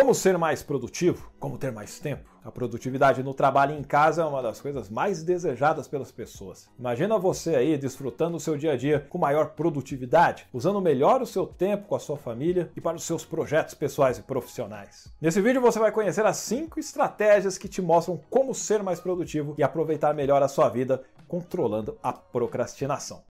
Como ser mais produtivo? Como ter mais tempo? A produtividade no trabalho e em casa é uma das coisas mais desejadas pelas pessoas. Imagina você aí desfrutando o seu dia a dia com maior produtividade, usando melhor o seu tempo com a sua família e para os seus projetos pessoais e profissionais. Nesse vídeo você vai conhecer as 5 estratégias que te mostram como ser mais produtivo e aproveitar melhor a sua vida controlando a procrastinação.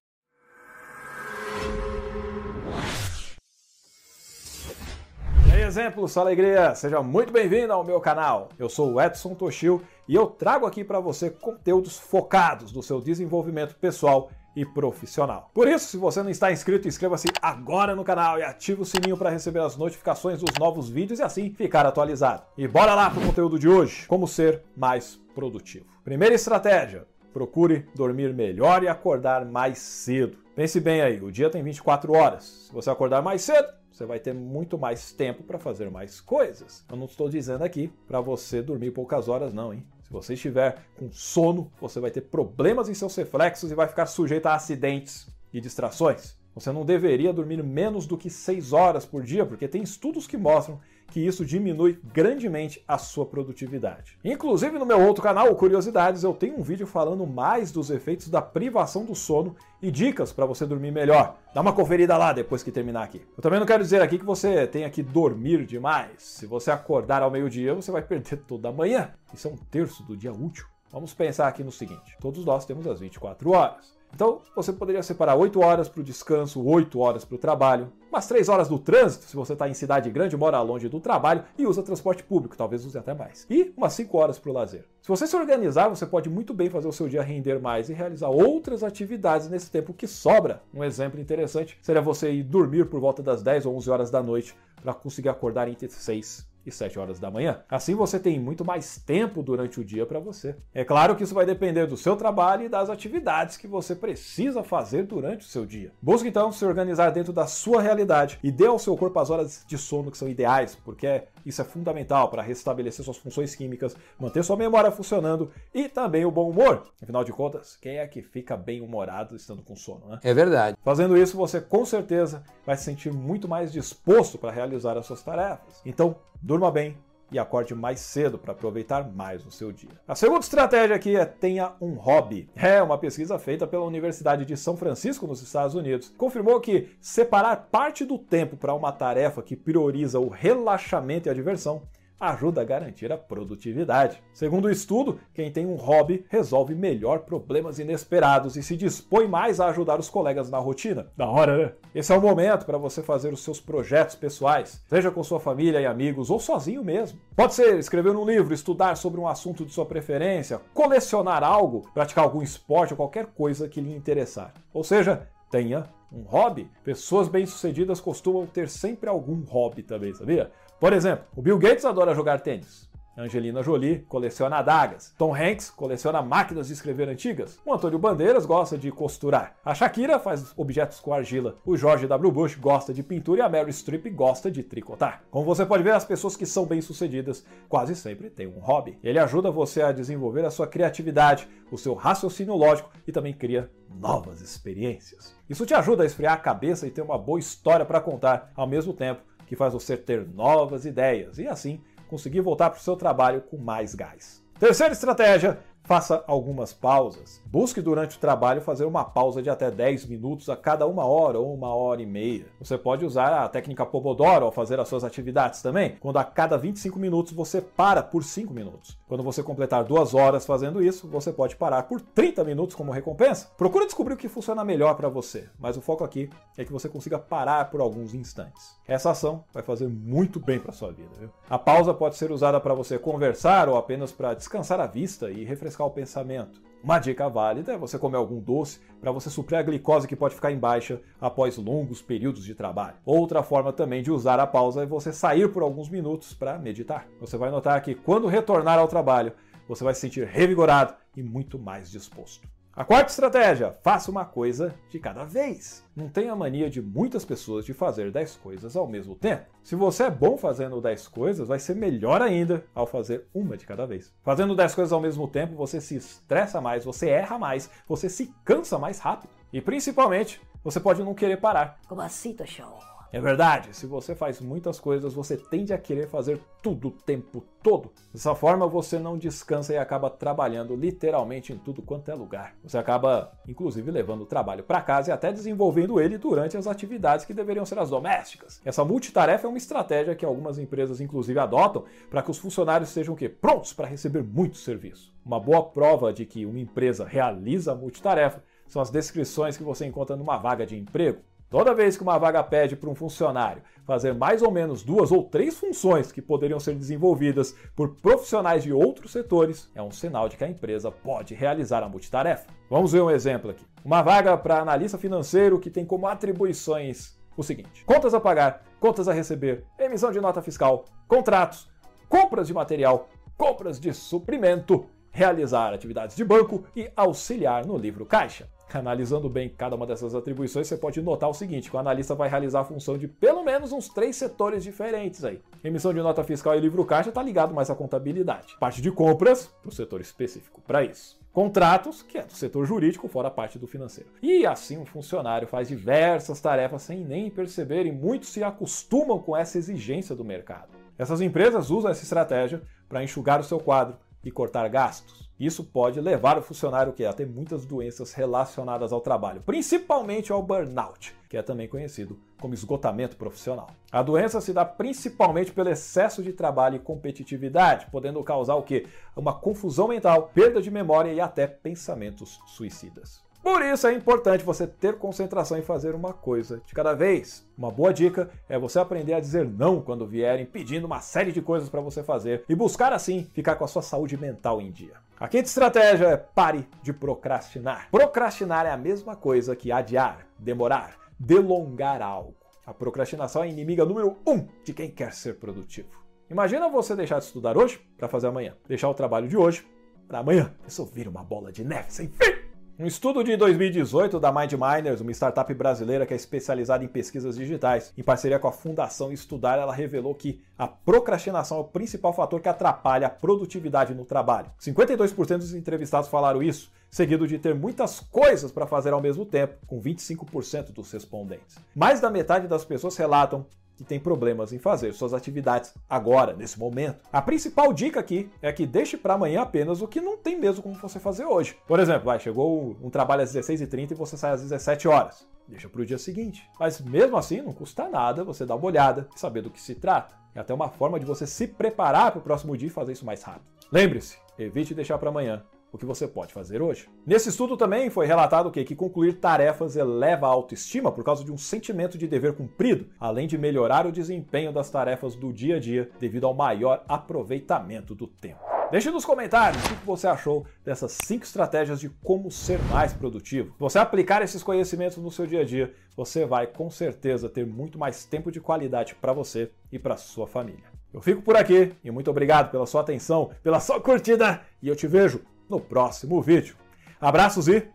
Exemplo, sua alegria! Seja muito bem-vindo ao meu canal. Eu sou o Edson Toshio e eu trago aqui para você conteúdos focados no seu desenvolvimento pessoal e profissional. Por isso, se você não está inscrito, inscreva-se agora no canal e ative o sininho para receber as notificações dos novos vídeos e assim ficar atualizado. E bora lá para o conteúdo de hoje: como ser mais produtivo. Primeira estratégia: procure dormir melhor e acordar mais cedo. Pense bem aí, o dia tem 24 horas. Se você acordar mais cedo, você vai ter muito mais tempo para fazer mais coisas. Eu não estou dizendo aqui para você dormir poucas horas, não, hein? Se você estiver com sono, você vai ter problemas em seus reflexos e vai ficar sujeito a acidentes e distrações. Você não deveria dormir menos do que 6 horas por dia, porque tem estudos que mostram que isso diminui grandemente a sua produtividade. Inclusive no meu outro canal, Curiosidades, eu tenho um vídeo falando mais dos efeitos da privação do sono e dicas para você dormir melhor. Dá uma conferida lá depois que terminar aqui. Eu também não quero dizer aqui que você tenha que dormir demais. Se você acordar ao meio-dia, você vai perder toda a manhã. Isso é um terço do dia útil. Vamos pensar aqui no seguinte: todos nós temos as 24 horas. Então, você poderia separar 8 horas para o descanso, 8 horas para o trabalho, umas 3 horas do trânsito, se você está em cidade grande, mora longe do trabalho e usa transporte público, talvez use até mais, e umas 5 horas para o lazer. Se você se organizar, você pode muito bem fazer o seu dia render mais e realizar outras atividades nesse tempo que sobra. Um exemplo interessante seria você ir dormir por volta das 10 ou 11 horas da noite para conseguir acordar entre 6 e 7 horas da manhã. Assim você tem muito mais tempo durante o dia para você. É claro que isso vai depender do seu trabalho e das atividades que você precisa fazer durante o seu dia. Busque então se organizar dentro da sua realidade e dê ao seu corpo as horas de sono que são ideais, porque isso é fundamental para restabelecer suas funções químicas, manter sua memória funcionando e também o bom humor. Afinal de contas, quem é que fica bem humorado estando com sono, né? É verdade. Fazendo isso, você com certeza vai se sentir muito mais disposto para realizar as suas tarefas. Então, durma bem e acorde mais cedo para aproveitar mais o seu dia. A segunda estratégia aqui é tenha um hobby. É uma pesquisa feita pela Universidade de São Francisco nos Estados Unidos. Confirmou que separar parte do tempo para uma tarefa que prioriza o relaxamento e a diversão ajuda a garantir a produtividade. Segundo o estudo, quem tem um hobby resolve melhor problemas inesperados e se dispõe mais a ajudar os colegas na rotina. Da hora, né? Esse é o momento para você fazer os seus projetos pessoais, seja com sua família e amigos ou sozinho mesmo. Pode ser escrever um livro, estudar sobre um assunto de sua preferência, colecionar algo, praticar algum esporte ou qualquer coisa que lhe interessar. Ou seja, tenha um hobby. Pessoas bem-sucedidas costumam ter sempre algum hobby também, sabia? Por exemplo, o Bill Gates adora jogar tênis. Angelina Jolie coleciona adagas. Tom Hanks coleciona máquinas de escrever antigas. O Antônio Bandeiras gosta de costurar. A Shakira faz objetos com argila. O George W. Bush gosta de pintura e a Mary Streep gosta de tricotar. Como você pode ver, as pessoas que são bem-sucedidas quase sempre têm um hobby. Ele ajuda você a desenvolver a sua criatividade, o seu raciocínio lógico e também cria novas experiências. Isso te ajuda a esfriar a cabeça e ter uma boa história para contar ao mesmo tempo que faz você ter novas ideias e assim conseguir voltar para o seu trabalho com mais gás. Terceira estratégia Faça algumas pausas. Busque durante o trabalho fazer uma pausa de até 10 minutos a cada uma hora ou uma hora e meia. Você pode usar a técnica Pomodoro ao fazer as suas atividades também, quando a cada 25 minutos você para por 5 minutos. Quando você completar duas horas fazendo isso, você pode parar por 30 minutos como recompensa. Procure descobrir o que funciona melhor para você, mas o foco aqui é que você consiga parar por alguns instantes. Essa ação vai fazer muito bem para sua vida. Viu? A pausa pode ser usada para você conversar ou apenas para descansar a vista e refrescar o pensamento. Uma dica válida é você comer algum doce para você suprir a glicose que pode ficar em baixa após longos períodos de trabalho. Outra forma também de usar a pausa é você sair por alguns minutos para meditar. Você vai notar que quando retornar ao trabalho, você vai se sentir revigorado e muito mais disposto. A quarta estratégia: faça uma coisa de cada vez. Não tenha a mania de muitas pessoas de fazer 10 coisas ao mesmo tempo. Se você é bom fazendo 10 coisas, vai ser melhor ainda ao fazer uma de cada vez. Fazendo 10 coisas ao mesmo tempo, você se estressa mais, você erra mais, você se cansa mais rápido. E principalmente, você pode não querer parar. Como assim, Toshão? É verdade, se você faz muitas coisas, você tende a querer fazer tudo o tempo todo. Dessa forma, você não descansa e acaba trabalhando literalmente em tudo quanto é lugar. Você acaba, inclusive, levando o trabalho para casa e até desenvolvendo ele durante as atividades que deveriam ser as domésticas. Essa multitarefa é uma estratégia que algumas empresas, inclusive, adotam para que os funcionários sejam que prontos para receber muito serviço. Uma boa prova de que uma empresa realiza multitarefa são as descrições que você encontra numa vaga de emprego. Toda vez que uma vaga pede para um funcionário fazer mais ou menos duas ou três funções que poderiam ser desenvolvidas por profissionais de outros setores, é um sinal de que a empresa pode realizar a multitarefa. Vamos ver um exemplo aqui. Uma vaga para analista financeiro que tem como atribuições o seguinte: contas a pagar, contas a receber, emissão de nota fiscal, contratos, compras de material, compras de suprimento, realizar atividades de banco e auxiliar no livro caixa. Analisando bem cada uma dessas atribuições, você pode notar o seguinte: que o analista vai realizar a função de pelo menos uns três setores diferentes aí. Emissão de nota fiscal e livro caixa está ligado mais à contabilidade. Parte de compras, para o setor específico para isso. Contratos, que é do setor jurídico, fora a parte do financeiro. E assim um funcionário faz diversas tarefas sem nem perceber e muitos se acostumam com essa exigência do mercado. Essas empresas usam essa estratégia para enxugar o seu quadro e cortar gastos. Isso pode levar o funcionário que a ter muitas doenças relacionadas ao trabalho, principalmente ao burnout, que é também conhecido como esgotamento profissional. A doença se dá principalmente pelo excesso de trabalho e competitividade, podendo causar o que? Uma confusão mental, perda de memória e até pensamentos suicidas. Por isso é importante você ter concentração em fazer uma coisa de cada vez. Uma boa dica é você aprender a dizer não quando vierem pedindo uma série de coisas para você fazer e buscar assim ficar com a sua saúde mental em dia. A quinta estratégia é pare de procrastinar. Procrastinar é a mesma coisa que adiar, demorar, delongar algo. A procrastinação é a inimiga número um de quem quer ser produtivo. Imagina você deixar de estudar hoje para fazer amanhã, deixar o trabalho de hoje para amanhã. Isso vira uma bola de neve sem fim. Um estudo de 2018 da MindMiners, uma startup brasileira que é especializada em pesquisas digitais, em parceria com a Fundação Estudar, ela revelou que a procrastinação é o principal fator que atrapalha a produtividade no trabalho. 52% dos entrevistados falaram isso, seguido de ter muitas coisas para fazer ao mesmo tempo, com 25% dos respondentes. Mais da metade das pessoas relatam que tem problemas em fazer suas atividades agora, nesse momento. A principal dica aqui é que deixe para amanhã apenas o que não tem mesmo como você fazer hoje. Por exemplo, vai, chegou um trabalho às 16h30 e você sai às 17 horas. Deixa para o dia seguinte. Mas mesmo assim, não custa nada você dar uma olhada e saber do que se trata. É até uma forma de você se preparar para o próximo dia e fazer isso mais rápido. Lembre-se, evite deixar para amanhã o que você pode fazer hoje. Nesse estudo também foi relatado que, que concluir tarefas eleva a autoestima por causa de um sentimento de dever cumprido, além de melhorar o desempenho das tarefas do dia a dia devido ao maior aproveitamento do tempo. Deixe nos comentários o que você achou dessas 5 estratégias de como ser mais produtivo. Se você aplicar esses conhecimentos no seu dia a dia, você vai com certeza ter muito mais tempo de qualidade para você e para sua família. Eu fico por aqui e muito obrigado pela sua atenção, pela sua curtida e eu te vejo no próximo vídeo. Abraços e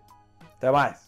até mais!